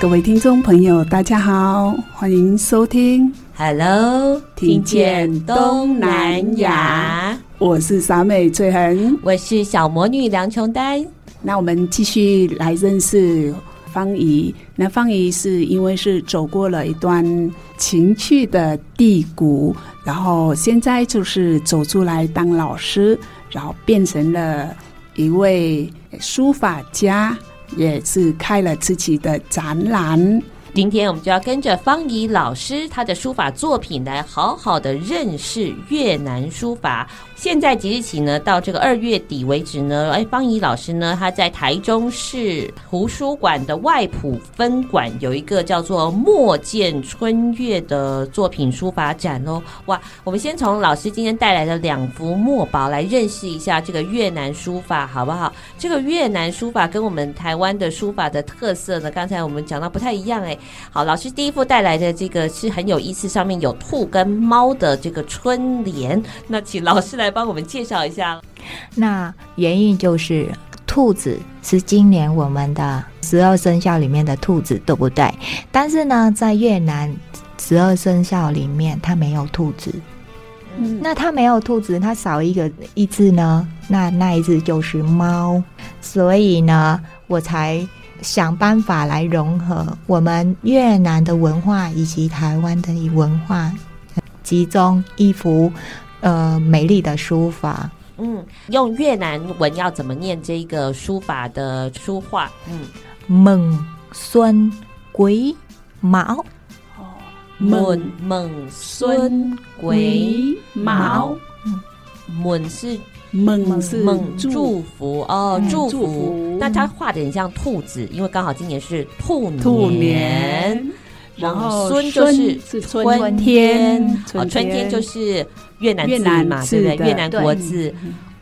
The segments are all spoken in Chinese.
各位听众朋友，大家好，欢迎收听 Hello，听见东南亚，我是傻美翠恒，我是小魔女梁琼丹。那我们继续来认识方怡。那方怡是因为是走过了一段情趣的低谷，然后现在就是走出来当老师，然后变成了一位书法家。也是开了自己的展览。今天我们就要跟着方怡老师他的书法作品来好好的认识越南书法。现在即日起呢，到这个二月底为止呢，哎，方怡老师呢，他在台中市图书馆的外埔分馆有一个叫做“墨见春月”的作品书法展哦。哇，我们先从老师今天带来的两幅墨宝来认识一下这个越南书法，好不好？这个越南书法跟我们台湾的书法的特色呢，刚才我们讲到不太一样哎。好，老师第一幅带来的这个是很有意思，上面有兔跟猫的这个春联，那请老师来。帮我们介绍一下，那原因就是兔子是今年我们的十二生肖里面的兔子，对不对？但是呢，在越南十二生肖里面，它没有兔子。嗯，那它没有兔子，它少一个一只呢？那那一只就是猫。所以呢，我才想办法来融合我们越南的文化以及台湾的文化，集中一幅。呃，美丽的书法，嗯，用越南文要怎么念这个书法的书画？嗯，孟孙癸卯，哦，孟。孟孙癸卯，嗯，孟是孟是孟祝福哦，祝福。那他画的很像兔子，因为刚好今年是兔年。然后孙就是春天，哦，春天就是越南字嘛，对不对？越南国字。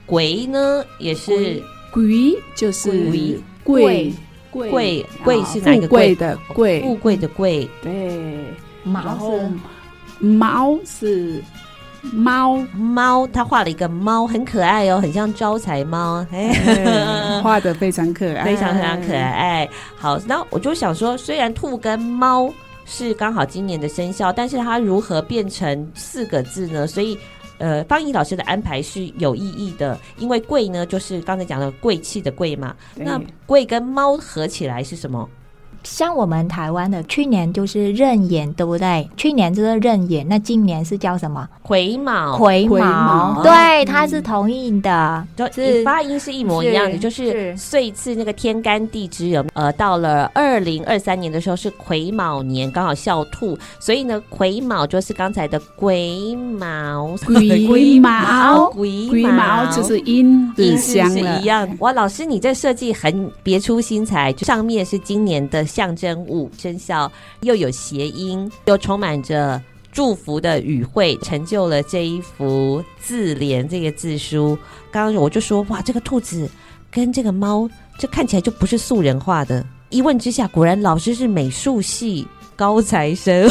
鬼呢也是鬼，就是贵贵贵贵是哪个贵的贵？富贵的贵。对。卯是猫是猫猫，他画了一个猫，很可爱哦，很像招财猫，画的非常可爱，非常非常可爱。好，那我就想说，虽然兔跟猫。是刚好今年的生肖，但是它如何变成四个字呢？所以，呃，方怡老师的安排是有意义的，因为贵呢，就是刚才讲的贵气的贵嘛。那贵跟猫合起来是什么？像我们台湾的去年就是壬寅，对不对？去年就是壬寅，那今年是叫什么？癸卯。癸卯，对，它是同音的，就是发音是一模一样的，就是岁次那个天干地支有呃，到了二零二三年的时候是癸卯年，刚好肖兔，所以呢，癸卯就是刚才的癸卯，癸卯，癸卯就是音音是一样。哇，老师你这设计很别出心裁，就上面是今年的。象征物生肖又有谐音，又充满着祝福的语汇，成就了这一幅字联这个字书。刚刚我就说，哇，这个兔子跟这个猫，这看起来就不是素人画的。一问之下，果然老师是美术系。高材生，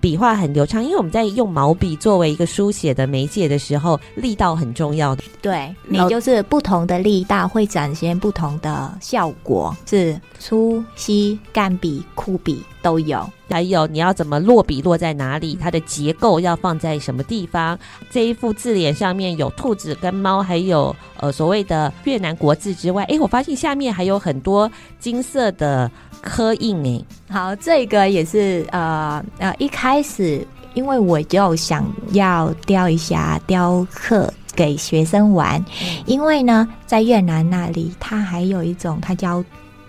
笔画很流畅，因为我们在用毛笔作为一个书写的媒介的时候，力道很重要的。对，你就是不同的力道会展现不同的效果，是粗细、干笔、枯笔都有。还有你要怎么落笔落在哪里，它的结构要放在什么地方。这一副字脸上面有兔子跟猫，还有呃所谓的越南国字之外，哎，我发现下面还有很多金色的刻印诶。好，这个也是呃呃一开始，因为我就想要雕一下雕刻。给学生玩，因为呢，在越南那里，它还有一种，它叫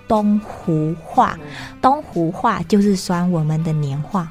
东湖画。东湖画就是算我们的年画。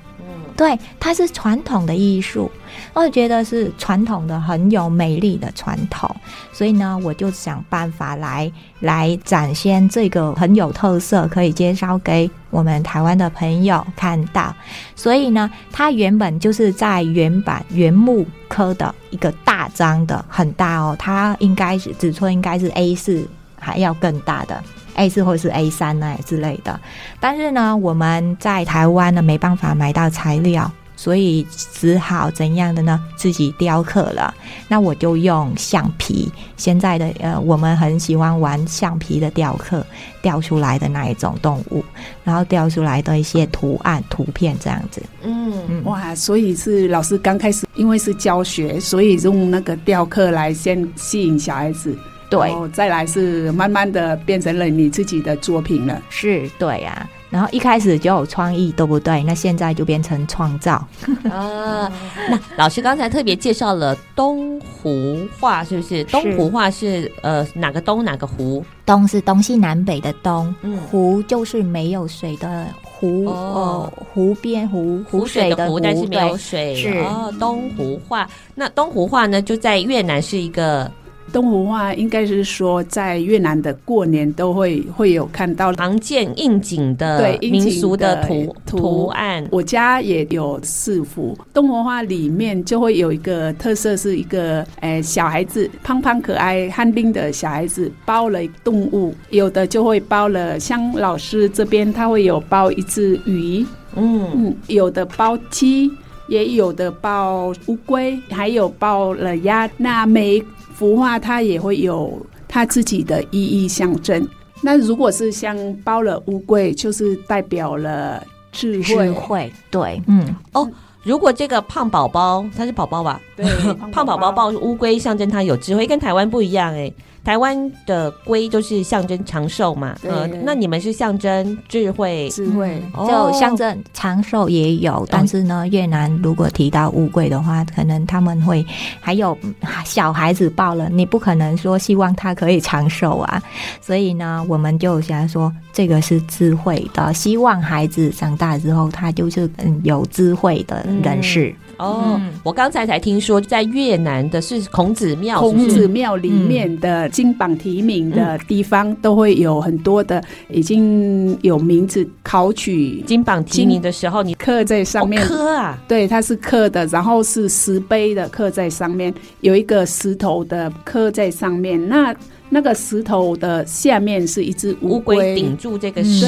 对，它是传统的艺术，我觉得是传统的很有美丽的传统，所以呢，我就想办法来来展现这个很有特色，可以介绍给我们台湾的朋友看到。所以呢，它原本就是在原版原木刻的一个大张的，很大哦，它应该是尺寸应该是 A 四还要更大的。A 四或是 A 三那之类的，但是呢，我们在台湾呢没办法买到材料，所以只好怎样的呢？自己雕刻了。那我就用橡皮，现在的呃，我们很喜欢玩橡皮的雕刻，雕出来的那一种动物，然后雕出来的一些图案、图片这样子。嗯，嗯哇，所以是老师刚开始因为是教学，所以用那个雕刻来先吸引小孩子。对，再来是慢慢的变成了你自己的作品了。是，对呀、啊。然后一开始就有创意，对不对？那现在就变成创造 啊。那老师刚才特别介绍了东湖画，是不是？是东湖画是呃哪个东哪个湖？东是东西南北的东，嗯、湖就是没有水的湖哦，湖边湖湖水的湖，但是没有水。是哦，东湖画。那东湖画呢，就在越南是一个。东湖画应该是说，在越南的过年都会会有看到常见应景的对民俗的图图，图案。我家也有四幅东湖画，里面就会有一个特色，是一个诶、欸、小孩子胖胖可爱憨丁的小孩子包了动物，有的就会包了，像老师这边他会有包一只鱼，嗯嗯，有的包鸡，也有的包乌龟，还有包了鸭。那每幅画它也会有它自己的意义象征。那如果是像包了乌龟，就是代表了智慧。智慧，对，嗯，哦，如果这个胖宝宝，他是宝宝吧？对，胖宝宝抱乌龟，象征他有智慧，跟台湾不一样哎。台湾的龟就是象征长寿嘛，呃，那你们是象征智慧，智慧。就象征长寿也有，哦，但是呢，越南如果提到乌龟的话，可能他们会还有小孩子抱了，你不可能说希望他可以长寿啊，所以呢，我们就想说这个是智慧的，希望孩子长大之后他就是嗯有智慧的人士。嗯哦，我刚才才听说，在越南的是孔子庙，孔子庙里面的金榜题名的地方，都会有很多的已经有名字考取金榜题名的时候，你刻在上面。刻啊，对，它是刻的，然后是石碑的刻在上面，有一个石头的刻在上面。那那个石头的下面是一只乌龟。顶住这个石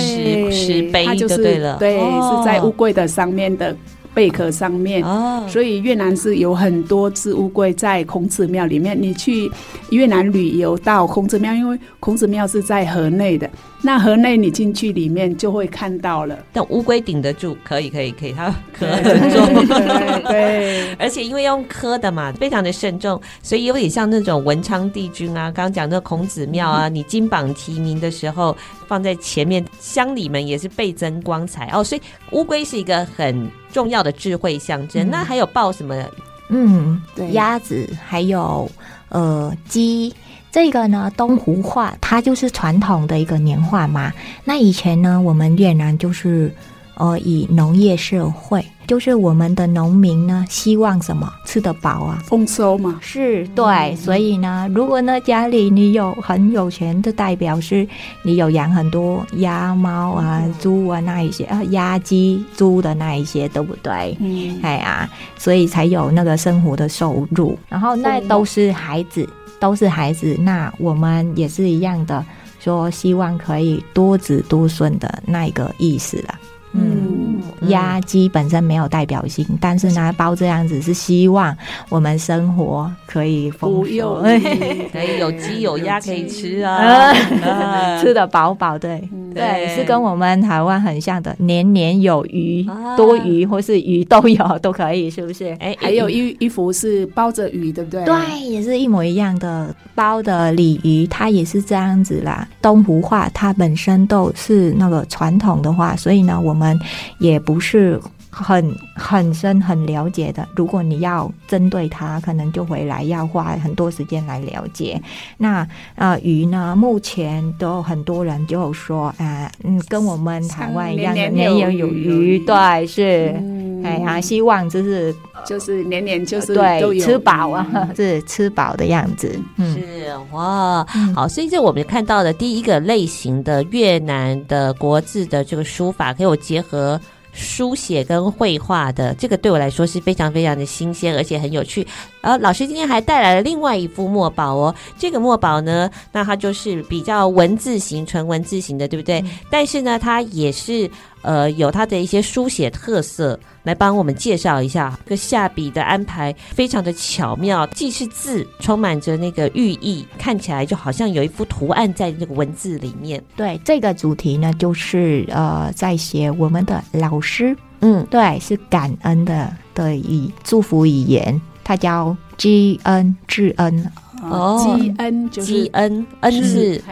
石碑，它就是对了，对，是在乌龟的上面的。贝壳上面，所以越南是有很多只乌龟在孔子庙里面。你去越南旅游到孔子庙，因为孔子庙是在河内的。那河内你进去里面就会看到了，但乌龟顶得住，可以可以可以，它壳很重，对，而且因为用磕的嘛，非常的慎重，所以有点像那种文昌帝君啊，刚刚讲那孔子庙啊，你金榜题名的时候放在前面，乡里们也是倍增光彩哦，所以乌龟是一个很重要的智慧象征。嗯、那还有抱什么？嗯，对，鸭子，还有呃鸡。这个呢，东湖画它就是传统的一个年画嘛。那以前呢，我们越南就是呃以农业社会，就是我们的农民呢希望什么吃得饱啊，丰收嘛。是，对。嗯、所以呢，如果呢家里你有很有钱，就代表是你有养很多鸭、猫啊、猪啊那一些啊，鸭、鸡、猪的那一些，对不对？嗯，哎呀，所以才有那个生活的收入。然后那都是孩子。都是孩子，那我们也是一样的，说希望可以多子多孙的那一个意思啦。嗯，鸭鸡本身没有代表性，但是呢，包这样子是希望我们生活可以丰富，可以有鸡有鸭可以吃啊，吃的饱饱，对。对，是跟我们台湾很像的，年年有余，啊多余或是鱼都有都可以，是不是？哎，还有一一幅是包着鱼，对不对？对，也是一模一样的包的鲤鱼，它也是这样子啦。东湖画它本身都是那个传统的画，所以呢，我们也不是。很很深很了解的，如果你要针对它，可能就回来要花很多时间来了解。那呃鱼呢，目前都很多人就说，呃嗯，跟我们台湾一样的年年有余，对，是，嗯、哎呀，希望就是就是年年就是对吃饱啊，嗯、是吃饱的样子。嗯，是哇，好，所以这我们看到的第一个类型的越南的国字的这个书法，可以有结合。书写跟绘画的这个对我来说是非常非常的新鲜，而且很有趣。然后老师今天还带来了另外一幅墨宝哦，这个墨宝呢，那它就是比较文字型、纯文字型的，对不对？嗯、但是呢，它也是呃有它的一些书写特色，来帮我们介绍一下。这个下笔的安排非常的巧妙，既是字，充满着那个寓意，看起来就好像有一幅图案在那个文字里面。对，这个主题呢，就是呃在写我们的老师，嗯，对，是感恩的的语祝福语言。它叫知恩，知恩哦，积恩就是积恩，恩是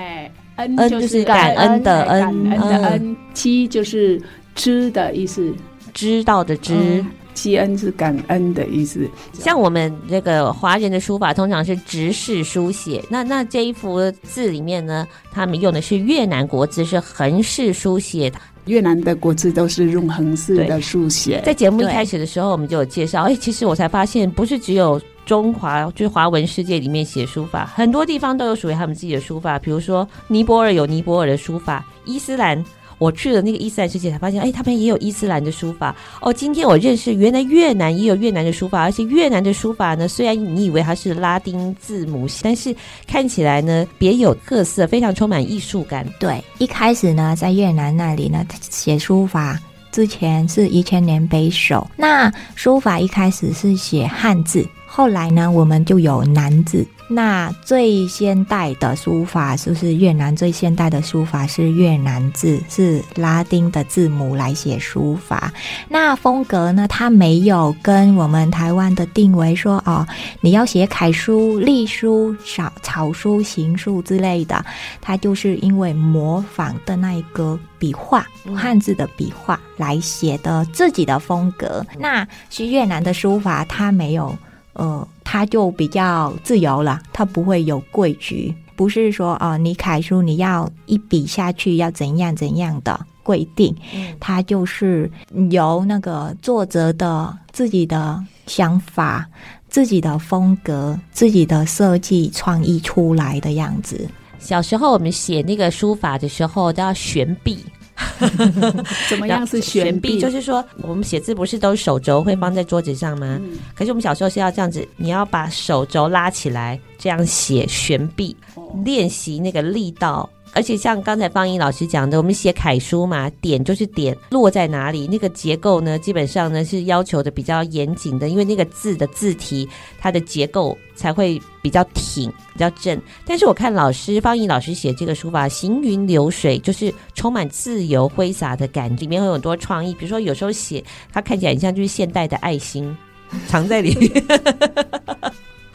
恩就是感恩的恩，感恩的恩，积就是知的意思，知道的知，积恩是感恩的意思。像我们这个华人的书法通常是直式书写，那那这一幅字里面呢，他们用的是越南国字，是横式书写。越南的国字都是用横式的书写。在节目一开始的时候，我们就有介绍。哎，其实我才发现，不是只有中华，就是华文世界里面写书法，很多地方都有属于他们自己的书法。比如说，尼泊尔有尼泊尔的书法，伊斯兰。我去了那个伊斯兰世界，才发现，哎，他们也有伊斯兰的书法哦。今天我认识，原来越南也有越南的书法，而且越南的书法呢，虽然你以为它是拉丁字母，但是看起来呢别有特色，非常充满艺术感。对，一开始呢，在越南那里呢，写书法之前是一千年北首，那书法一开始是写汉字，后来呢，我们就有南字。那最现代的书法就是越南最现代的书法是越南字，是拉丁的字母来写书法。那风格呢，它没有跟我们台湾的定为说哦，你要写楷书、隶书、草草书、行书之类的，它就是因为模仿的那一个笔画，汉字的笔画来写的自己的风格。那是越南的书法，它没有。呃，他就比较自由了，他不会有规矩，不是说啊、呃，你楷书你要一笔下去要怎样怎样的规定，他就是由那个作者的自己的想法、自己的风格、自己的设计创意出来的样子。小时候我们写那个书法的时候都要悬笔。怎么样是悬臂？就是说，我们写字不是都手肘会放在桌子上吗？嗯、可是我们小时候是要这样子，你要把手肘拉起来，这样写悬臂，练习那个力道。而且像刚才方怡老师讲的，我们写楷书嘛，点就是点落在哪里，那个结构呢，基本上呢是要求的比较严谨的，因为那个字的字体它的结构才会比较挺、比较正。但是我看老师方怡老师写这个书法行云流水，就是充满自由挥洒的感觉，里面会有很多创意。比如说有时候写它看起来很像就是现代的爱心 藏在里面。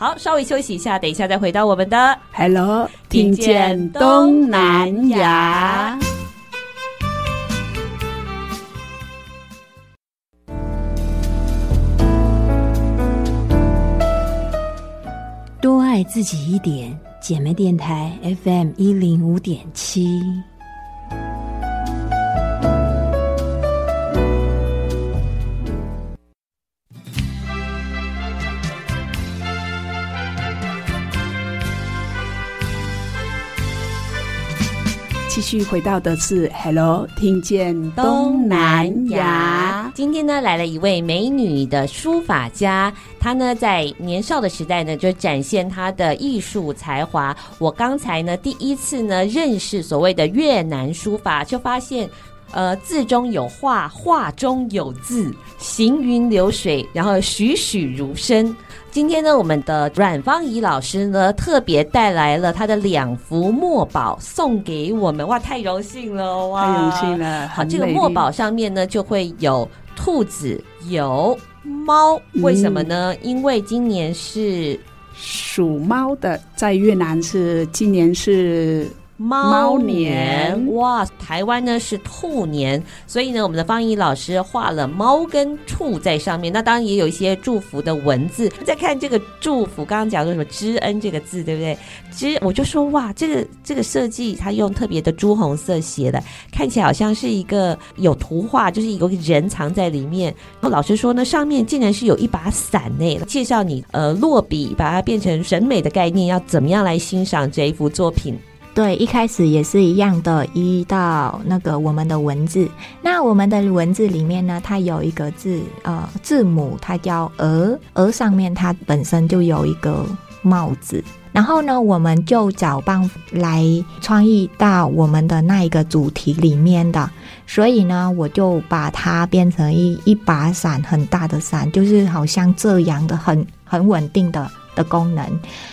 好，稍微休息一下，等一下再回到我们的 Hello，听见东南亚。多爱自己一点，姐妹电台 FM 一零五点七。继续回到的是 Hello，听见东南亚。今天呢，来了一位美女的书法家，她呢在年少的时代呢就展现她的艺术才华。我刚才呢第一次呢认识所谓的越南书法，就发现呃字中有画，画中有字，行云流水，然后栩栩如生。今天呢，我们的阮芳怡老师呢，特别带来了他的两幅墨宝送给我们，哇，太荣幸了，哇，太荣幸了。好，这个墨宝上面呢，就会有兔子，有猫，为什么呢？嗯、因为今年是属猫的，在越南是今年是。猫年哇，台湾呢是兔年，所以呢，我们的方怡老师画了猫跟兔在上面。那当然也有一些祝福的文字。再看这个祝福，刚刚讲的什么“知恩”这个字，对不对？知，我就说哇，这个这个设计，它用特别的朱红色写的，看起来好像是一个有图画，就是有个人藏在里面。然后老师说呢，上面竟然是有一把伞呢。介绍你呃，落笔把它变成审美的概念，要怎么样来欣赏这一幅作品？对，一开始也是一样的，一到那个我们的文字。那我们的文字里面呢，它有一个字，呃，字母，它叫“鹅”，“鹅”上面它本身就有一个帽子。然后呢，我们就找办法来创意到我们的那一个主题里面的。所以呢，我就把它变成一一把伞，很大的伞，就是好像这样的，很很稳定的的功能。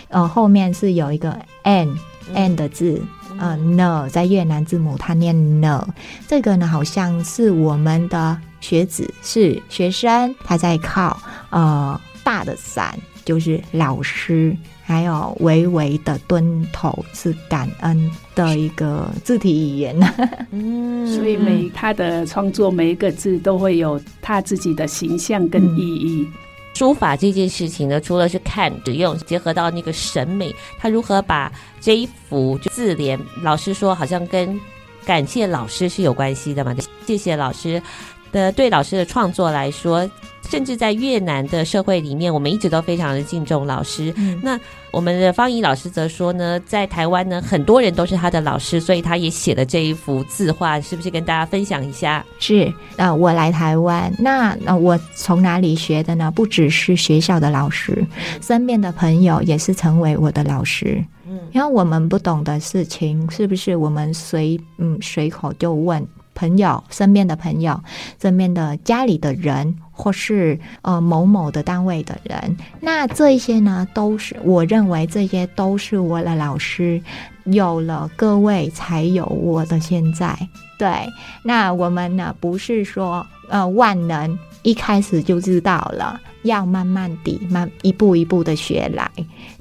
呃，后面是有一个 “n”。N 的字，呃，no 在越南字母它念 no，这个呢好像是我们的学子是学生，他在靠呃大的伞，就是老师，还有微微的蹲头是感恩的一个字体语言。嗯，所以每他的创作每一个字都会有他自己的形象跟意义。嗯书法这件事情呢，除了是看、只用，结合到那个审美，他如何把这一幅字联，老师说好像跟感谢老师是有关系的嘛？谢谢老师的，对老师的创作来说。甚至在越南的社会里面，我们一直都非常的敬重老师。嗯、那我们的方怡老师则说呢，在台湾呢，很多人都是他的老师，所以他也写了这一幅字画，是不是跟大家分享一下？是，呃，我来台湾，那那我从哪里学的呢？不只是学校的老师，身边的朋友也是成为我的老师。嗯，因为我们不懂的事情，是不是我们随嗯随口就问？朋友身边的朋友，身边的家里的人，或是呃某某的单位的人，那这些呢，都是我认为这些都是我的老师。有了各位，才有我的现在。对，那我们呢，不是说呃万能，一开始就知道了，要慢慢地、慢一步一步的学来，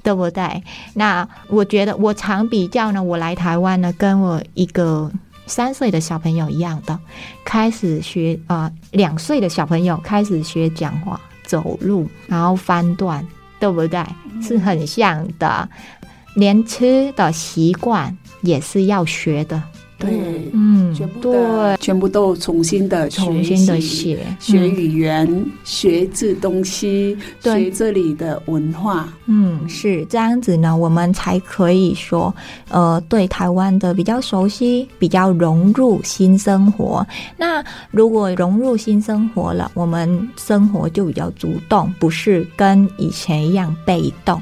对不对？那我觉得我常比较呢，我来台湾呢，跟我一个。三岁的小朋友一样的，开始学呃，两岁的小朋友开始学讲话、走路，然后翻段，对不对？是很像的，连吃的习惯也是要学的。对，嗯，全部对，全部都重新的重新的学学语言，嗯、学这东西，对学这里的文化。嗯，是这样子呢，我们才可以说，呃，对台湾的比较熟悉，比较融入新生活。那如果融入新生活了，我们生活就比较主动，不是跟以前一样被动。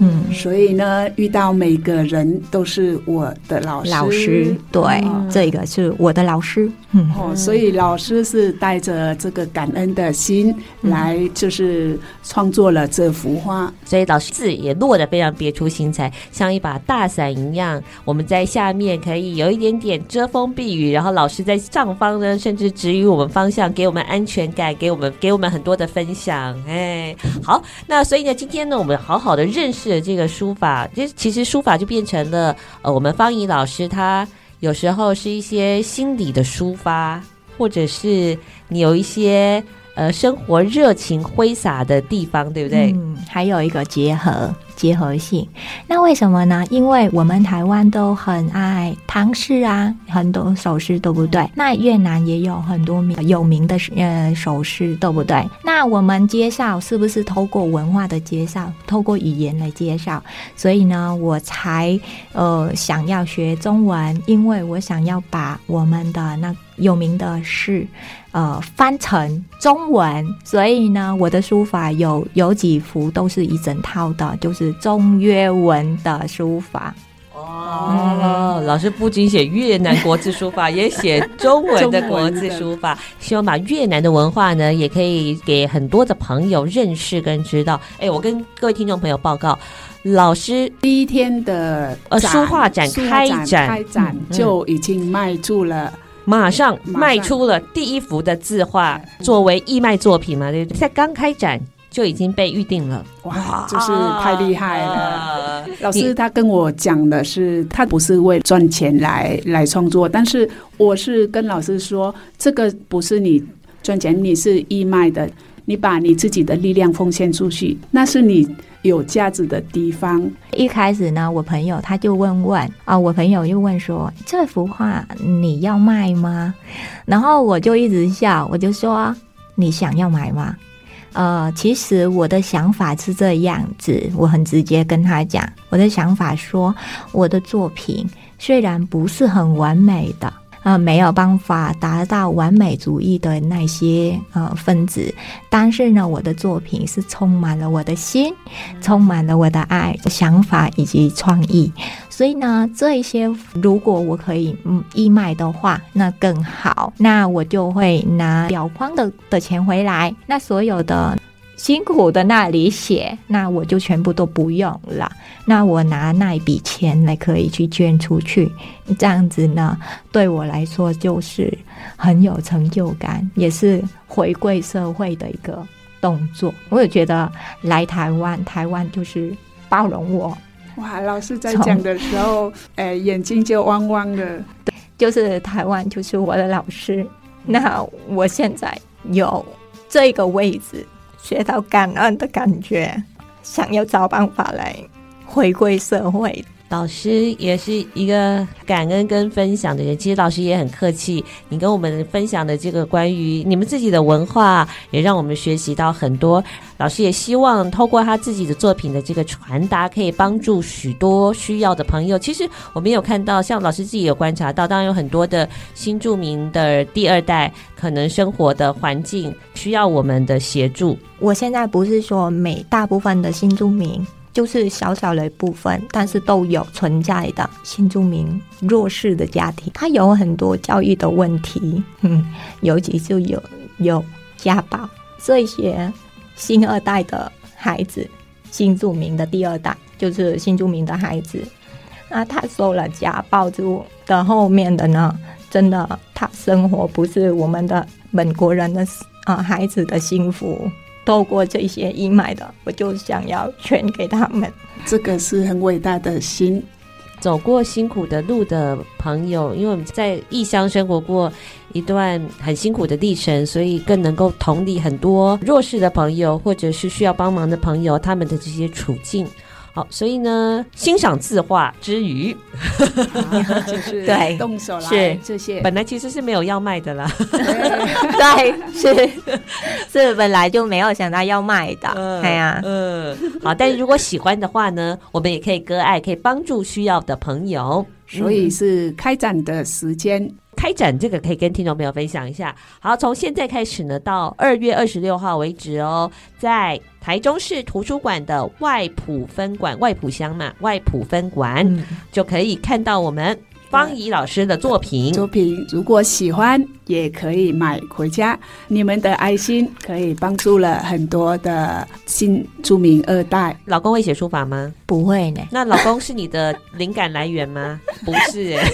嗯，所以呢，遇到每个人都是我的老师。老师，对，嗯、这个是我的老师。嗯，哦，所以老师是带着这个感恩的心来，就是创作了这幅画。嗯、所以老师字也落得非常别出心裁，像一把大伞一样。我们在下面可以有一点点遮风避雨，然后老师在上方呢，甚至指引我们方向，给我们安全感，给我们给我们很多的分享。哎，好，那所以呢，今天呢，我们好好的认。认识了这个书法，其实其实书法就变成了呃，我们方怡老师他有时候是一些心理的抒发，或者是你有一些呃生活热情挥洒的地方，对不对？嗯，还有一个结合。结合性，那为什么呢？因为我们台湾都很爱唐诗啊，很多首诗，对不对？那越南也有很多名有名的呃首诗，对不对？那我们介绍是不是透过文化的介绍，透过语言来介绍？所以呢，我才呃想要学中文，因为我想要把我们的那有名的是。呃，翻成中文，所以呢，我的书法有有几幅都是一整套的，就是中越文的书法。哦，老师不仅写越南国字书法，也写中文的国字书法，希望把越南的文化呢，也可以给很多的朋友认识跟知道。哎，我跟各位听众朋友报告，老师第一天的呃书画展开展开展就已经卖出了。马上卖出了第一幅的字画，作为义卖作品嘛，对不对？在刚开展就已经被预定了，哇，就是太厉害了！啊、老师他跟我讲的是，他不是为赚钱来来创作，但是我是跟老师说，这个不是你赚钱，你是义卖的，你把你自己的力量奉献出去，那是你。有价值的地方。一开始呢，我朋友他就问问啊，我朋友就问说：“这幅画你要卖吗？”然后我就一直笑，我就说：“你想要买吗？”呃，其实我的想法是这样子，我很直接跟他讲，我的想法说，我的作品虽然不是很完美的。啊、呃，没有办法达到完美主义的那些呃分子，但是呢，我的作品是充满了我的心，充满了我的爱、想法以及创意，所以呢，这一些如果我可以嗯义卖的话，那更好，那我就会拿裱框的的钱回来，那所有的。辛苦的那里写，那我就全部都不用了。那我拿那一笔钱来可以去捐出去，这样子呢，对我来说就是很有成就感，也是回馈社会的一个动作。我也觉得来台湾，台湾就是包容我。哇，老师在讲的时候，哎，眼睛就汪汪的。对，就是台湾就是我的老师。那我现在有这个位置。学到感恩的感觉，想要找办法来回归社会。老师也是一个感恩跟分享的人，其实老师也很客气。你跟我们分享的这个关于你们自己的文化，也让我们学习到很多。老师也希望透过他自己的作品的这个传达，可以帮助许多需要的朋友。其实我们有看到，像老师自己有观察到，当然有很多的新住民的第二代，可能生活的环境需要我们的协助。我现在不是说每大部分的新住民。就是小小的一部分，但是都有存在的新住民弱势的家庭，他有很多教育的问题，嗯，尤其就有有家暴，这些新二代的孩子，新住民的第二代就是新住民的孩子，那他受了家暴之后的后面的呢，真的他生活不是我们的本国人的啊、呃、孩子的幸福。透过这些阴霾的，我就想要全给他们。这个是很伟大的心。走过辛苦的路的朋友，因为我们在异乡生活过一段很辛苦的历程，所以更能够同理很多弱势的朋友，或者是需要帮忙的朋友，他们的这些处境。好，所以呢，欣赏字画之余，就是 对动手来是这些，本来其实是没有要卖的啦。对，是是本来就没有想到要卖的。对呀，嗯，好，但是如果喜欢的话呢，我们也可以割爱，可以帮助需要的朋友。所以是开展的时间。开展这个可以跟听众朋友分享一下。好，从现在开始呢，到二月二十六号为止哦，在台中市图书馆的外埔分馆，外埔乡嘛，外埔分馆、嗯、就可以看到我们。芳仪老师的作品，作品如果喜欢，也可以买回家。你们的爱心可以帮助了很多的新著名二代。老公会写书法吗？不会呢。那老公是你的灵感来源吗？不是哎。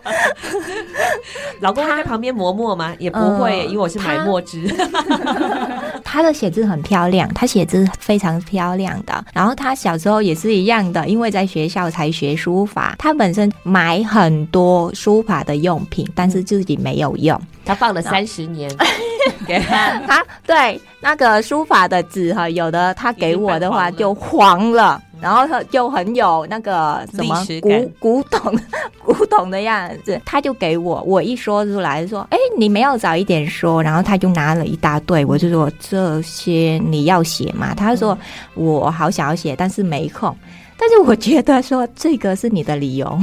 老公会在旁边磨墨吗？也不会，因为我是买墨汁。他的写字很漂亮，他写字非常漂亮的。然后他小时候也是一样的，因为在学校才学书法。他本身买很多书法的用品，但是自己没有用。他放了三十年，给 他。他对那个书法的纸哈，有的他给我的话就黄了。然后他就很有那个什么古古董 古董的样子，他就给我，我一说出来说，哎，你没有早一点说，然后他就拿了一大堆，我就说这些你要写吗？他说我好想要写，但是没空。但是我觉得说这个是你的理由，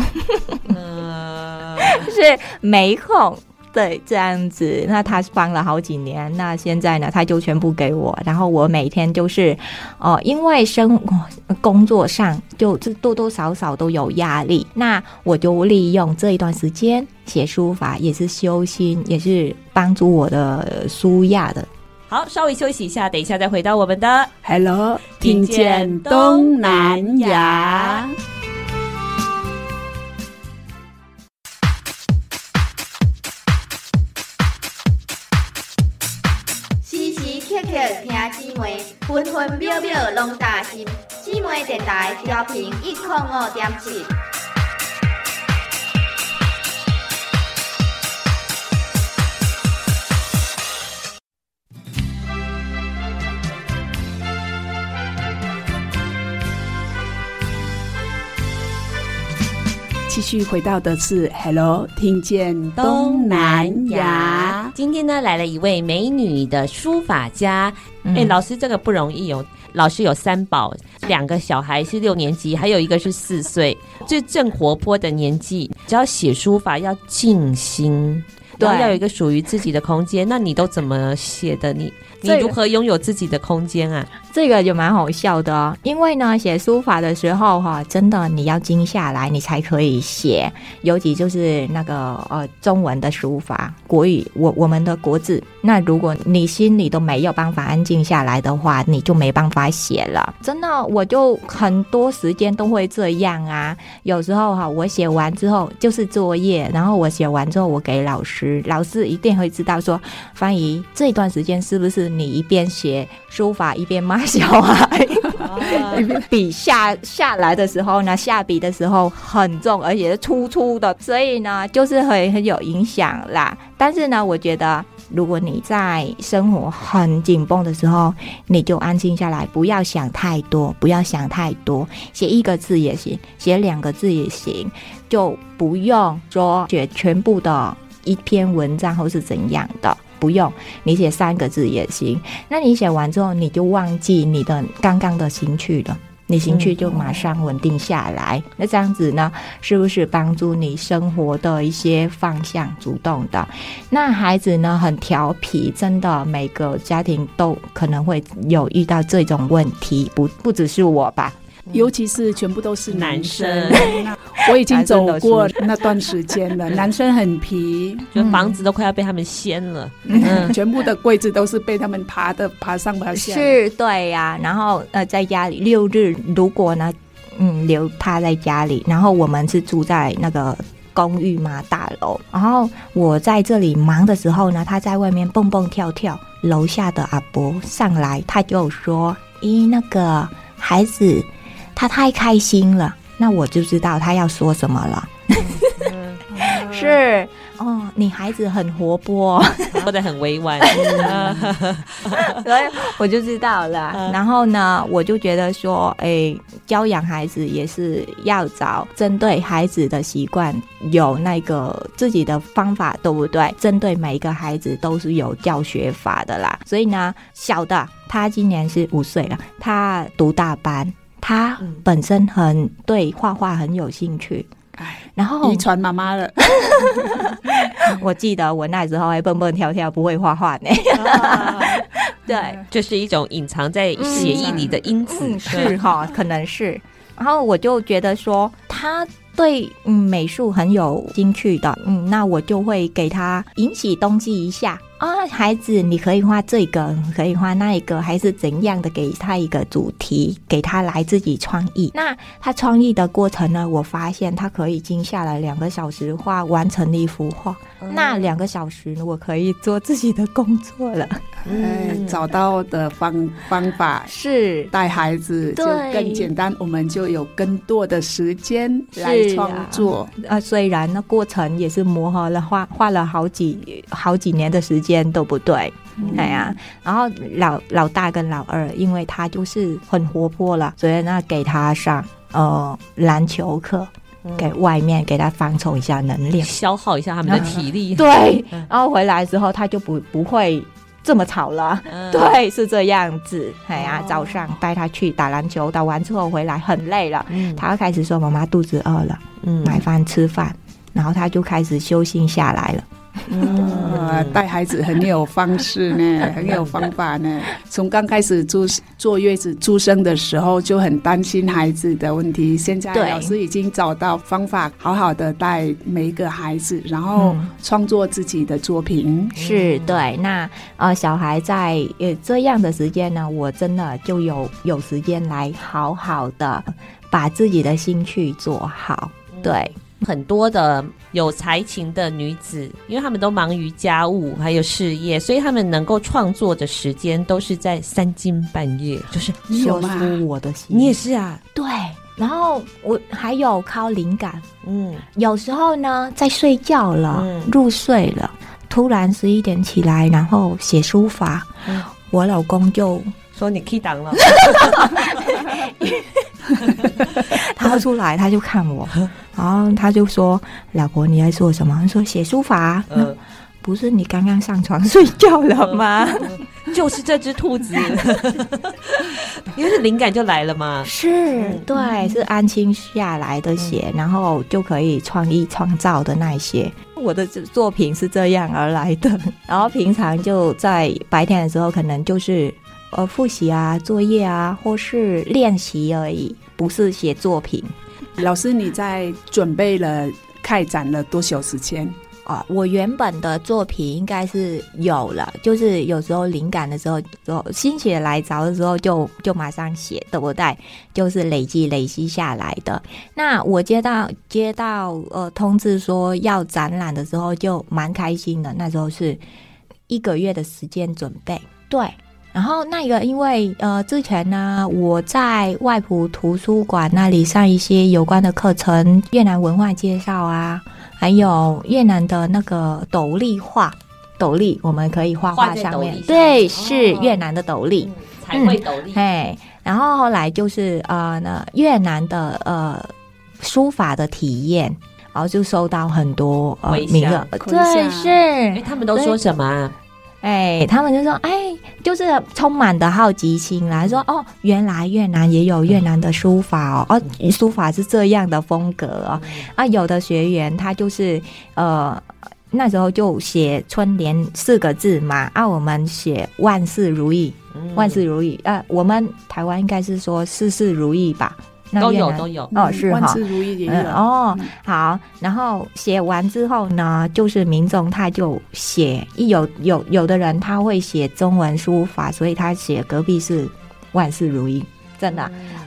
是没空。对，这样子，那他帮了好几年，那现在呢，他就全部给我，然后我每天就是，哦、呃，因为生活工作上就多多少少都有压力，那我就利用这一段时间写书法，也是修心，也是帮助我的舒压的。好，稍微休息一下，等一下再回到我们的 Hello，听见东南亚。分分秒秒拢担心。姊妹电台调频一零五点七。继续回到的是 Hello，听见东南亚。今天呢，来了一位美女的书法家。哎、嗯欸，老师这个不容易哦。老师有三宝，两个小孩是六年级，还有一个是四岁，最正活泼的年纪。只要写书法要静心，对，要有一个属于自己的空间。那你都怎么写的？你你如何拥有自己的空间啊？这个就蛮好笑的哦，因为呢，写书法的时候哈，真的你要静下来，你才可以写。尤其就是那个呃中文的书法，国语我我们的国字，那如果你心里都没有办法安静下来的话，你就没办法写了。真的，我就很多时间都会这样啊。有时候哈，我写完之后就是作业，然后我写完之后我给老师，老师一定会知道说，芳宜这段时间是不是你一边写书法一边骂。小孩笔下下来的时候呢，下笔的时候很重，而且是粗粗的，所以呢，就是很很有影响啦。但是呢，我觉得如果你在生活很紧绷的时候，你就安静下来，不要想太多，不要想太多，写一个字也行，写两个字也行，就不用说写全部的一篇文章或是怎样的。不用，你写三个字也行。那你写完之后，你就忘记你的刚刚的情绪了，你情绪就马上稳定下来。那这样子呢，是不是帮助你生活的一些方向主动的？那孩子呢，很调皮，真的每个家庭都可能会有遇到这种问题，不不只是我吧。尤其是全部都是男生，我已经走过那段时间了。男生很皮，就房子都快要被他们掀了，嗯，全部的柜子都是被他们爬的爬上爬下。是，对呀、啊。然后呃，在家里六日，如果呢，嗯，留他在家里，然后我们是住在那个公寓嘛，大楼。然后我在这里忙的时候呢，他在外面蹦蹦跳跳。楼下的阿伯上来，他就说：“咦，那个孩子。”他太开心了，那我就知道他要说什么了。是哦，你孩子很活泼，说得很委婉，所以我就知道了。然后呢，我就觉得说，哎，教养孩子也是要找针对孩子的习惯，有那个自己的方法，对不对？针对每一个孩子都是有教学法的啦。所以呢，小的他今年是五岁了，他读大班。他本身很对画画很有兴趣，哎，然后遗传妈妈了。我记得我那时候还蹦蹦跳跳，不会画画呢。对，这是一种隐藏在协议里的因子，嗯、是哈，可能是。然后我就觉得说他。对，嗯，美术很有兴趣的，嗯，那我就会给他引起动机一下啊，孩子，你可以画这个，可以画那一个，还是怎样的，给他一个主题，给他来自己创意。那他创意的过程呢，我发现他可以静下来两个小时画完成一幅画。嗯、那两个小时，我可以做自己的工作了。嗯，找到的方方法是带孩子就更简单，我们就有更多的时间来创作。啊，啊，虽然那过程也是磨合了，画画了好几好几年的时间，都不对。哎呀、啊，然后老老大跟老二，因为他就是很活泼了，所以那给他上呃篮球课。给外面给他放充一下能量，消耗一下他们的体力。嗯、对，然后回来之后他就不不会这么吵了。嗯、对，是这样子。哎呀，早上带他去打篮球，打完之后回来很累了，嗯、他开始说妈妈肚子饿了，嗯，买饭吃饭，然后他就开始休息下来了。呃，带孩子很有方式呢，很有方法呢。从刚开始出坐月子出生的时候就很担心孩子的问题，现在老师已经找到方法，好好的带每一个孩子，然后创作自己的作品。嗯、是对，那呃，小孩在呃这样的时间呢，我真的就有有时间来好好的把自己的兴趣做好，对。很多的有才情的女子，因为她们都忙于家务还有事业，所以她们能够创作的时间都是在三更半夜，就是说出我的心。你也是啊？对。然后我还有靠灵感，嗯，有时候呢在睡觉了，嗯、入睡了，突然十一点起来，然后写书法，嗯、我老公就说你 key 档了。他出来，他就看我，然后他就说：“老婆，你在做什么？”他说：“写书法。”嗯，不是你刚刚上床睡觉了吗？就是这只兔子，因为是灵感就来了嘛。是，对，是安心下来的写，然后就可以创意创造的那些。我的作品是这样而来的。然后平常就在白天的时候，可能就是。呃，复习啊，作业啊，或是练习而已，不是写作品。老师，你在准备了开展了多久时间啊？我原本的作品应该是有了，就是有时候灵感的时候，就心血来潮的时候就，就就马上写，对不对？就是累积累积下来的。那我接到接到呃通知说要展览的时候，就蛮开心的。那时候是一个月的时间准备，对。然后那个，因为呃，之前呢，我在外埔图书馆那里上一些有关的课程，越南文化介绍啊，还有越南的那个斗笠画，斗笠我们可以画画上面，对，是越南的斗笠，彩绘斗笠。哎，然后后来就是呃，那越南的呃书法的体验，然后就收到很多呃名额，对，是，哎，他们都说什么？哎，他们就说，哎，就是充满的好奇心啦。说，哦，原来越南也有越南的书法哦，哦，书法是这样的风格哦。啊，有的学员他就是，呃，那时候就写春联四个字嘛，啊，我们写万事如意，万事如意。啊，我们台湾应该是说事事如意吧。都有都有哦，是哈，万事如意也有哦。好，然后写完之后呢，就是民众他就写，一有有有的人他会写中文书法，所以他写隔壁是万事如意。真的，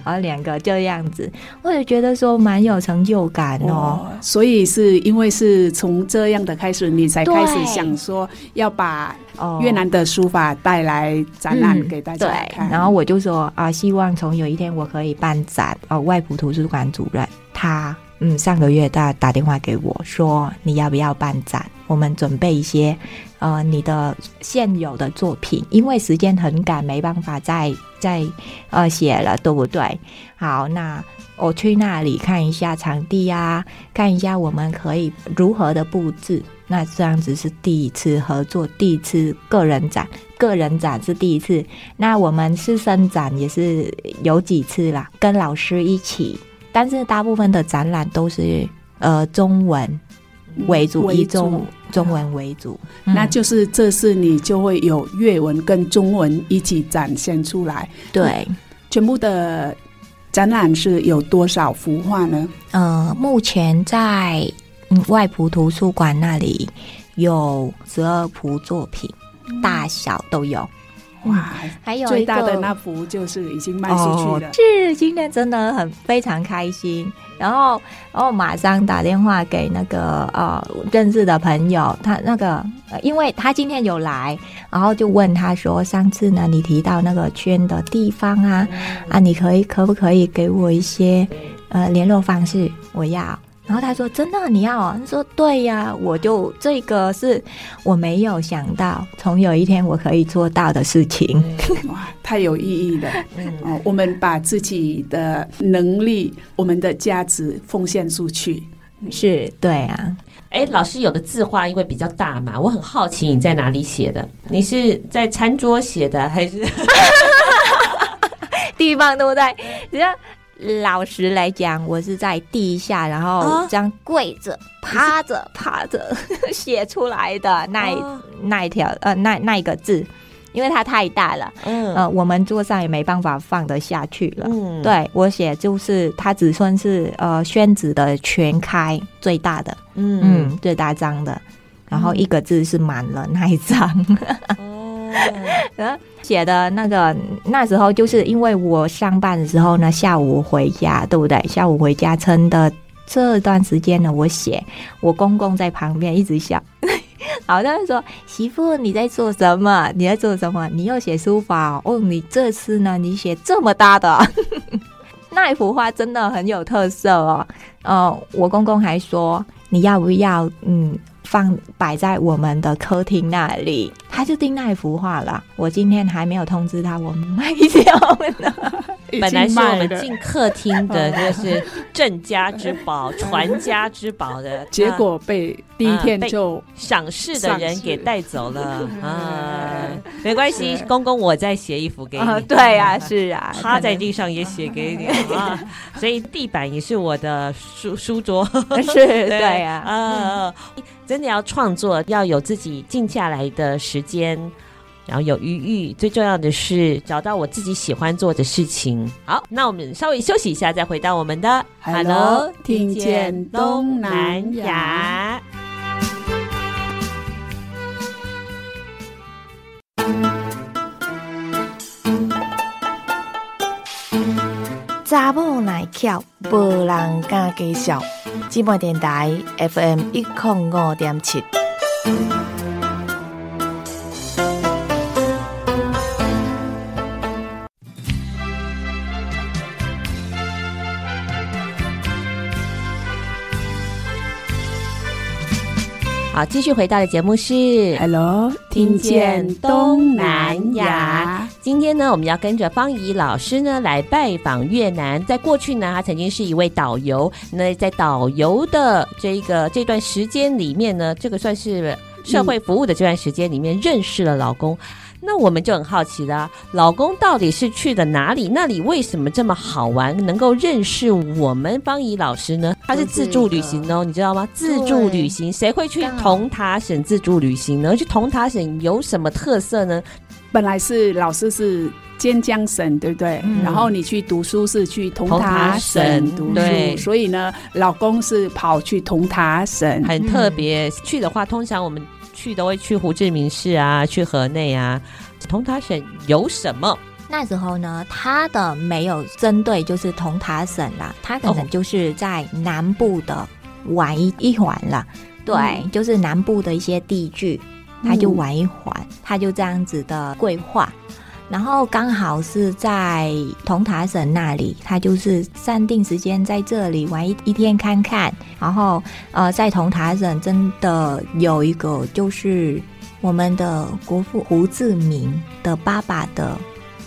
然后两个这样子，我也觉得说蛮有成就感哦。所以是因为是从这样的开始，你才开始想说要把越南的书法带来展览给大家看。对，然后我就说啊，希望从有一天我可以办展。哦，外埔图书馆主任他嗯上个月他打电话给我说，你要不要办展？我们准备一些。呃，你的现有的作品，因为时间很赶，没办法再再呃写了，对不对？好，那我去那里看一下场地啊，看一下我们可以如何的布置。那这样子是第一次合作，第一次个人展，个人展是第一次。那我们师生展也是有几次啦，跟老师一起，但是大部分的展览都是呃中文。为主，以中中文为主，嗯、那就是这次你就会有粤文跟中文一起展现出来。对，全部的展览是有多少幅画呢？呃，目前在外埔图书馆那里有十二幅作品，嗯、大小都有。哇，还有最大的那幅就是已经卖出去了。哦、是，今天真的很非常开心。然后，然后马上打电话给那个呃认识的朋友，他那个，因为他今天有来，然后就问他说：“上次呢，你提到那个圈的地方啊，啊，你可以可不可以给我一些呃联络方式？我要。”然后他说：“真的，你要啊？”他说：“对呀，我就这个是我没有想到，从有一天我可以做到的事情。哇，太有意义了！哦，我们把自己的能力、我们的价值奉献出去，是对啊。哎，老师有的字画因为比较大嘛，我很好奇你在哪里写的？你是在餐桌写的，还是 地方对不对？只要。”老实来讲，我是在地下，然后这样跪着、趴着、趴着。写出来的那一、哦、那一条呃那那一个字，因为它太大了，嗯。呃，我们桌上也没办法放得下去了。嗯，对我写就是它只算是呃宣纸的全开最大的，嗯。嗯最大张的，然后一个字是满了那一张。哦写的那个那时候，就是因为我上班的时候呢，下午回家，对不对？下午回家，趁的这段时间呢，我写，我公公在旁边一直笑，好像说媳妇你在做什么？你在做什么？你又写书法哦？你这次呢？你写这么大的，那一幅画真的很有特色哦。哦，我公公还说你要不要？嗯。放摆在我们的客厅那里，他就订那一幅画了。我今天还没有通知他，我卖掉了。本来是我们进客厅的，就是镇家之宝、传家之宝的，结果被第一天就赏识的人给带走了。啊，没关系，公公，我再写一幅给你。对啊，是啊，趴在地上也写给你啊。所以地板也是我的书书桌，是，对啊，啊。真的要创作，要有自己静下来的时间，然后有余裕。最重要的是找到我自己喜欢做的事情。好，那我们稍微休息一下，再回到我们的 Hello，听见东南亚。查某耐巧，无人敢介绍。芝麻电台 FM 一零五点七。好，继续回到的节目是 Hello，听见东南亚。今天呢，我们要跟着方怡老师呢来拜访越南。在过去呢，她曾经是一位导游。那在导游的这个这段时间里面呢，这个算是社会服务的这段时间里面，认识了老公。嗯那我们就很好奇了，老公到底是去了哪里？那里为什么这么好玩？能够认识我们方怡老师呢？他是自助旅行哦，你知道吗？自助旅行，谁会去同塔省自助旅行呢？去同塔省有什么特色呢？本来是老师是尖江省，对不对？嗯、然后你去读书是去同塔省读书，对，所以呢，老公是跑去同塔省，很特别。嗯、去的话，通常我们。去都会去胡志明市啊，去河内啊。同塔省有什么？那时候呢，他的没有针对就是同塔省啦，他可能就是在南部的玩一一环了。哦、对，嗯、就是南部的一些地区，他就玩一环，嗯、他就这样子的规划。然后刚好是在同塔省那里，他就是暂定时间在这里玩一一天看看。然后呃，在同塔省真的有一个就是我们的国父胡志明的爸爸的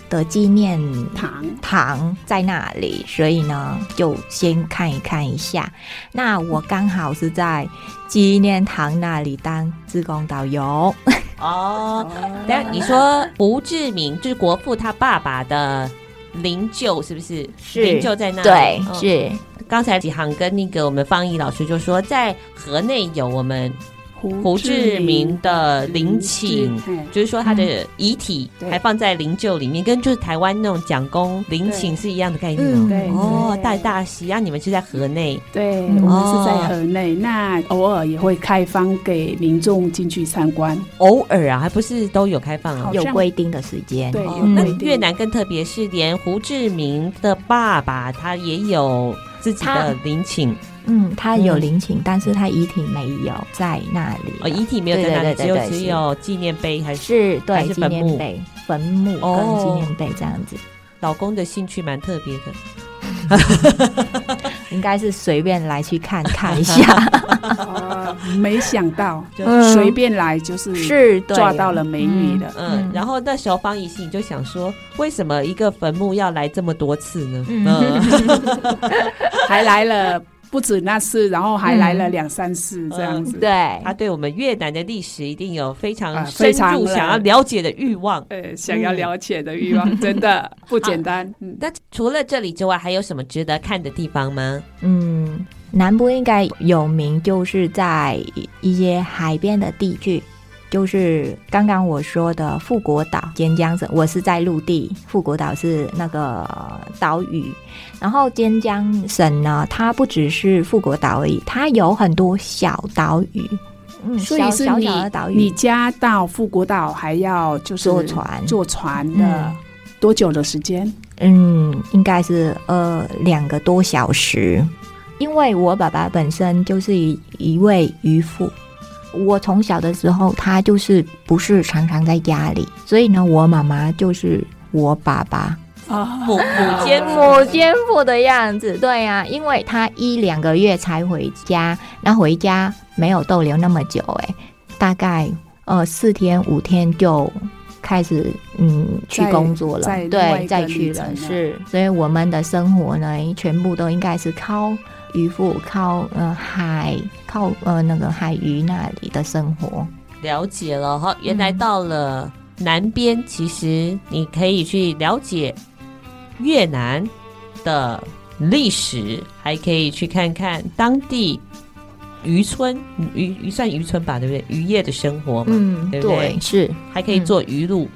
的纪念堂堂在那里，所以呢就先看一看一下。那我刚好是在纪念堂那里当志工导游。哦，但你说胡志明就是国父他爸爸的灵柩，是不是？是灵柩在那里？对，是。刚才几行跟那个我们方怡老师就说，在河内有我们。胡志明的陵寝，就是说他的遗体还放在灵柩里面，跟就是台湾那种蒋公陵寝是一样的概念。对哦，大大溪啊！你们是在河内？对，我们是在河内。那偶尔也会开放给民众进去参观。偶尔啊，还不是都有开放啊？有规定的时间。对，那越南更特别，是连胡志明的爸爸他也有自己的陵寝。嗯，他有陵寝，嗯、但是他遗体没有在那里。哦，遗体没有在那里，只有只有纪念碑还是？是，对，还是坟墓？坟墓跟纪念碑这样子。哦、老公的兴趣蛮特别的，应该是随便来去看看一下。呃、没想到 就随便来就是是抓到了美女的。嗯，嗯，然后那时候芳仪心就想说，为什么一个坟墓要来这么多次呢？嗯，还来了。不止那次，然后还来了两三次这样子。嗯、对，他对我们越南的历史一定有非常非常想要了解的欲望。呃，想要了解的欲望、真的不简单。嗯，那除了这里之外，还有什么值得看的地方吗？嗯，南部应该有名，就是在一些海边的地区。就是刚刚我说的富国岛、尖江省，我是在陆地；富国岛是那个岛屿。然后尖江省呢，它不只是富国岛而已，它有很多小岛屿。嗯，所以是你小小的岛屿。你家到富国岛还要就是坐船，坐船的多久的时间？嗯，应该是呃两个多小时。因为我爸爸本身就是一一位渔夫。我从小的时候，他就是不是常常在家里，所以呢，我妈妈就是我爸爸啊，母母监母监护的样子。对呀、啊，因为他一两个月才回家，那回家没有逗留那么久，哎，大概呃四天五天就开始嗯去工作了，对，再去了，是，所以我们的生活呢，全部都应该是靠。渔夫靠呃海靠呃那个海鱼那里的生活，了解了哈。原来到了南边，嗯、其实你可以去了解越南的历史，还可以去看看当地渔村渔渔算渔村吧，对不对？渔业的生活嘛，嗯，对不对？对是，还可以做鱼露。嗯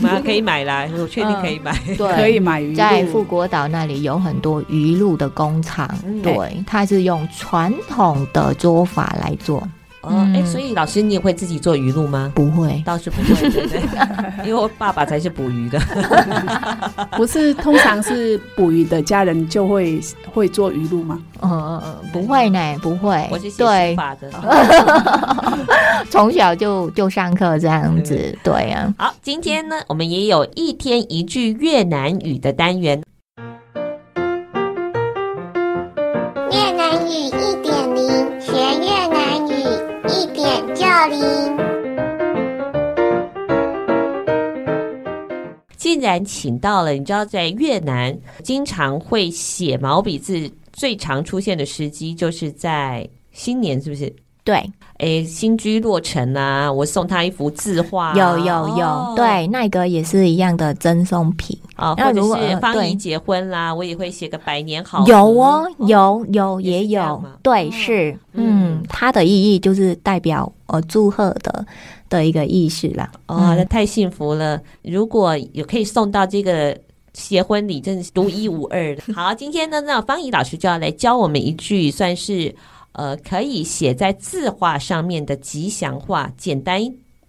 妈可以买来，我确定可以买，嗯、对，可以买鱼。在富国岛那里有很多鱼露的工厂，嗯、对，它是用传统的做法来做。哦，哎、所以老师你也会自己做鱼露吗？不会，倒是不会，对不对？因为我爸爸才是捕鱼的，不是通常是捕鱼的家人就会会做鱼露吗？呃，不会呢，不会。我是写书法的，从小就就上课这样子，对啊。好，今天呢，我们也有一天一句越南语的单元。点就灵。既然请到了，你知道在越南经常会写毛笔字。最常出现的时机就是在新年，是不是？对，诶，新居落成啊，我送他一幅字画，有有有，哦、对，那个也是一样的赠送品啊。或者是方怡结婚啦，我也会写个百年好合。有哦，有有也有，对，是，嗯，嗯，它的意义就是代表呃祝贺的的一个意思啦。哦，那太幸福了！如果有可以送到这个。结婚礼真是独一无二的。好，今天呢，那方怡老师就要来教我们一句，算是呃可以写在字画上面的吉祥话，简单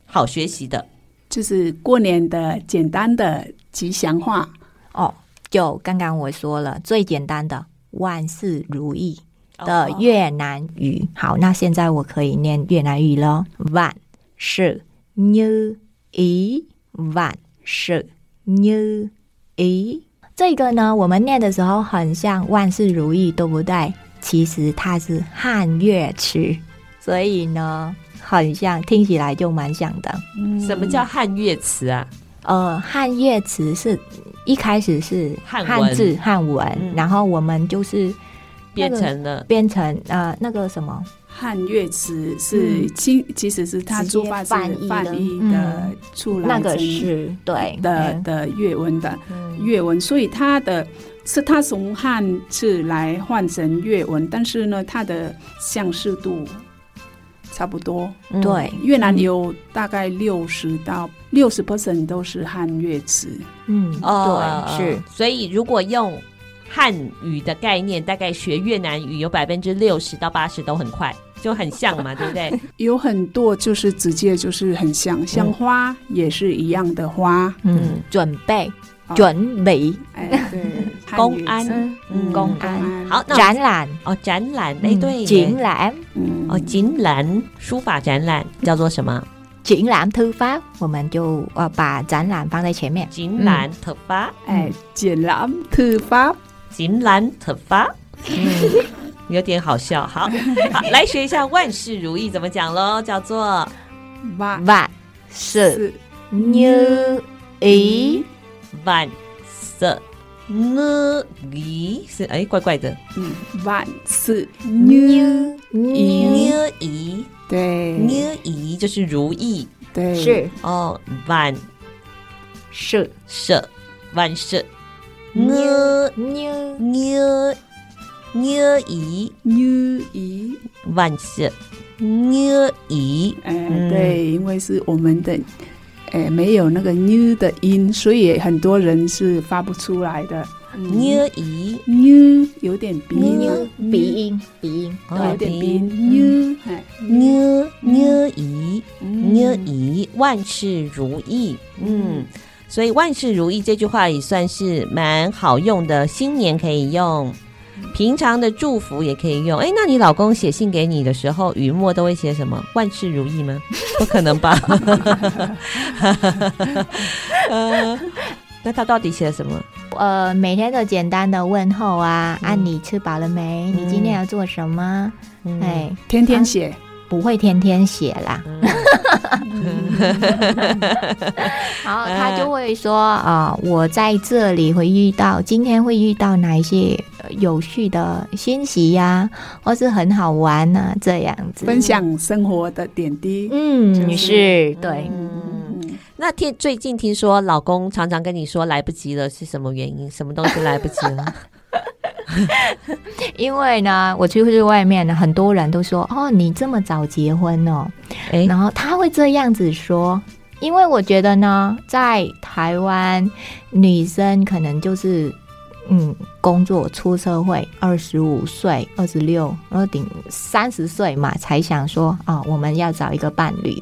好学习的，就是过年的简单的吉祥话哦。就刚刚我说了最简单的万事如意的越南语。哦、好，那现在我可以念越南语了。万事如意，万事如。意，这个呢，我们念的时候很像万事如意，对不对？其实它是汉乐词，所以呢，很像，听起来就蛮像的。嗯，什么叫汉乐词啊？呃，汉乐词是一开始是汉字汉文，嗯，然后我们就是变成了。变成呃那个什么。汉乐词是其、嗯、其实是他出版翻译翻译的出来、嗯，那个是对。的的粤文的粤文，所以它的是他从汉字来换成粤文，但是呢，它的相似度差不多。对，越南有大概六十到六十 percent 都是汉越词。嗯，哦，对，是，所以如果用。汉语的概念，大概学越南语有百分之六十到八十都很快，就很像嘛，对不对？有很多就是直接就是很像，像花也是一样的花。嗯，准备，准备，哎，对，公安，嗯，公安，好，展览。哦，展览，哎，对，展览，嗯，哦，展览，书法展览叫做什么？展览 thư pháp，我们就呃把展览放在前面。展览 thư pháp，哎，展览 thư pháp。金兰特发，嗯，有点好笑。好，好，来学一下万事如意怎么讲喽？叫做万万事。如意，万色呢咦是哎，怪怪的。嗯，万事牛宜呢咦，对呢咦就是如意。对是哦，万是事万事。呢牛呢呢咦牛宜，万事。呢咦，哎、嗯对，因为是我们的，哎，没有那个 new 的音，所以很多人是发不出来的。呢咦，new 有点鼻音。啊，鼻音鼻音，哦有点鼻音。嗯。new，哎呢呢咦。嗯。呢咦，万事如意。嗯，所以万事如意这句话也算是蛮好用的，新年可以用，平常的祝福也可以用。哎，那你老公写信给你的时候，语末都会写什么？万事如意吗？不可能吧？呃，那他到底写了什么？呃，每天都简单的问候啊，啊，你吃饱了没？你今天要做什么？嗯哎，天天写，不会天天写啦。然后他就会说啊、我在这里会遇到，今天会遇到哪一些呃有序的欣喜呀、或是很好玩啊、这样子。分享生活的点滴。嗯，就是是对。嗯，那听最近听说老公常常跟你说来不及了，是什么原因？什么东西来不及了？因为呢，我去去外面呢，很多人都说：“哦，你这么早结婚哦。”哎，然后他会这样子说，因为我觉得呢，在台湾，女生可能就是嗯，工作出社会，二十五岁、二十六、二顶三十岁嘛，才想说啊、我们要找一个伴侣，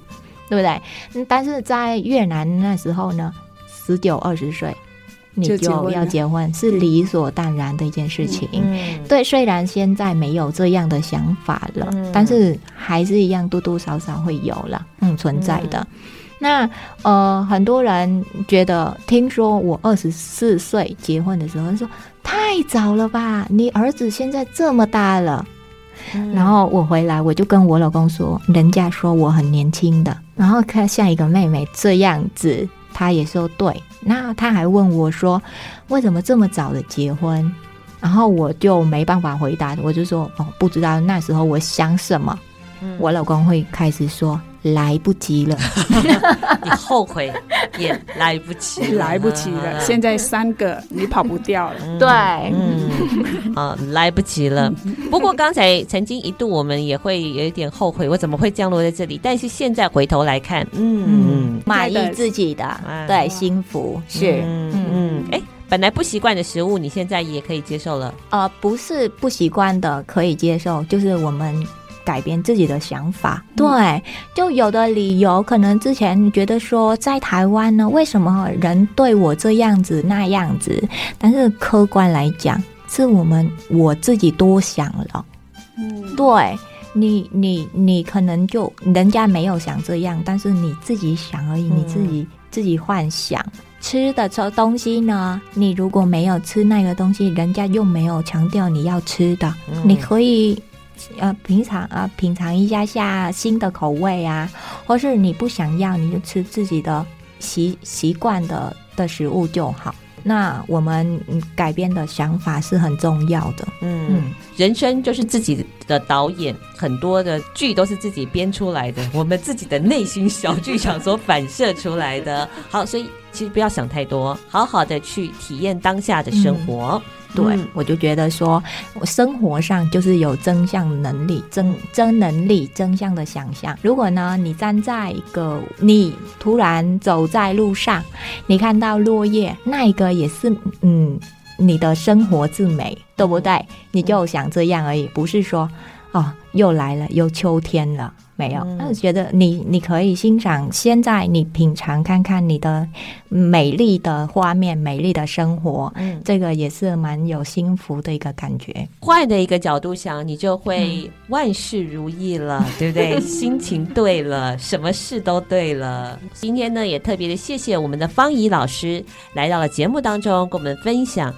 对不对？嗯但是在越南那时候呢，十九、二十岁。你就要结婚是理所当然的一件事情。嗯，对，虽然现在没有这样的想法了，嗯但是还是一样多多少少会有了，嗯，存在的。那呃，很多人觉得，听说我二十四岁结婚的时候，他说太早了吧？你儿子现在这么大了。然后我回来，我就跟我老公说，人家说我很年轻的，然后看像一个妹妹这样子，他也说对。那他还问我说，为什么这么早的结婚？然后我就没办法回答，我就说哦，不知道那时候我想什么。我老公会开始说来不及了，你后悔也来不及了，来不及了，现在三个你跑不掉了。对，嗯，啊，来不及了。不过刚才曾经一度我们也会有一点后悔，我怎么会降落在这里？但是现在回头来看，嗯，满意自己的，对，幸福是，嗯。嗯，哎，本来不习惯的食物，你现在也可以接受了。呃，不是不习惯的可以接受，就是我们。改变自己的想法，对，就有的理由，可能之前觉得说在台湾呢，为什么人对我这样子那样子？但是客观来讲，是我们我自己多想了。嗯，对你，你，你可能就人家没有想这样，但是你自己想而已，你自己、嗯、自己幻想吃的这东西呢，你如果没有吃那个东西，人家又没有强调你要吃的，嗯、你可以。呃，品尝啊，品尝一下下新的口味啊，或是你不想要，你就吃自己的习习惯的的食物就好。那我们改变的想法是很重要的。嗯，嗯，人生就是自己的导演，很多的剧都是自己编出来的，我们自己的内心小剧场所反射出来的。好，所以其实不要想太多，好好的去体验当下的生活。嗯对，我就觉得说，我生活上就是有真相能力、真真能力、真相的想象。如果呢，你站在一个，你突然走在路上，你看到落叶，那一个也是，嗯，你的生活之美，对不对？你就想这样而已，不是说，哦，又来了，又秋天了。没有，那我觉得你你可以欣赏现在你品尝看看你的美丽的画面、美丽的生活，嗯，这个也是蛮有幸福的一个感觉。换的一个角度想，你就会万事如意了，嗯、对不对？心情对了，什么事都对了。今天呢，也特别的谢谢我们的方怡老师来到了节目当中，跟我们分享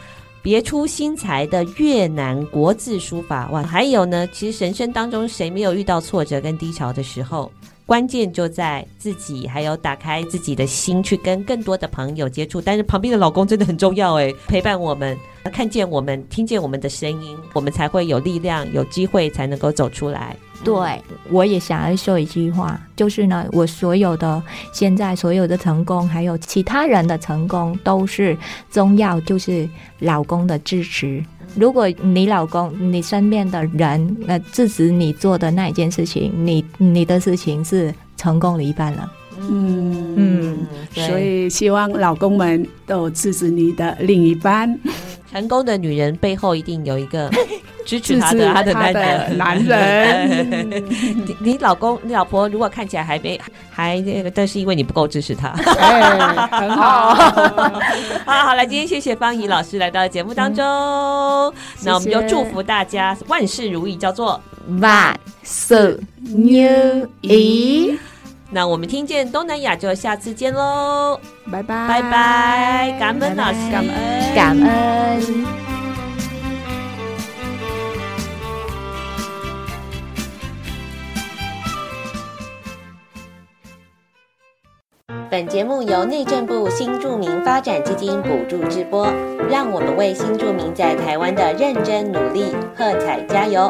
别出心裁的越南国字书法哇！还有呢，其实人生当中谁没有遇到挫折跟低潮的时候？关键就在自己，还有打开自己的心，去跟更多的朋友接触。但是旁边的老公真的很重要诶，陪伴我们，看见我们，听见我们的声音，我们才会有力量，有机会才能够走出来。对，我也想要说一句话，就是呢，我所有的现在所有的成功，还有其他人的成功，都是重要，就是老公的支持。如果你老公、你身边的人呃支持你做的那一件事情，你你的事情是成功了一半了。嗯嗯，所以希望老公们都支持你的另一半。成功的女人背后一定有一个 支持她的她的男人。男人，你你老公、你老婆如果看起来还没还那个，但是因为你不够支持他。哎，很好。好，好了，今天谢谢方怡老师来到节目当中，嗯、那我们就祝福大家万事如意，叫做万事如意。那我们听见东南亚就下次见喽，拜拜拜拜，感恩老师，感恩感恩。本节目由内政部新住民发展基金补助直播，让我们为新住民在台湾的认真努力喝彩加油。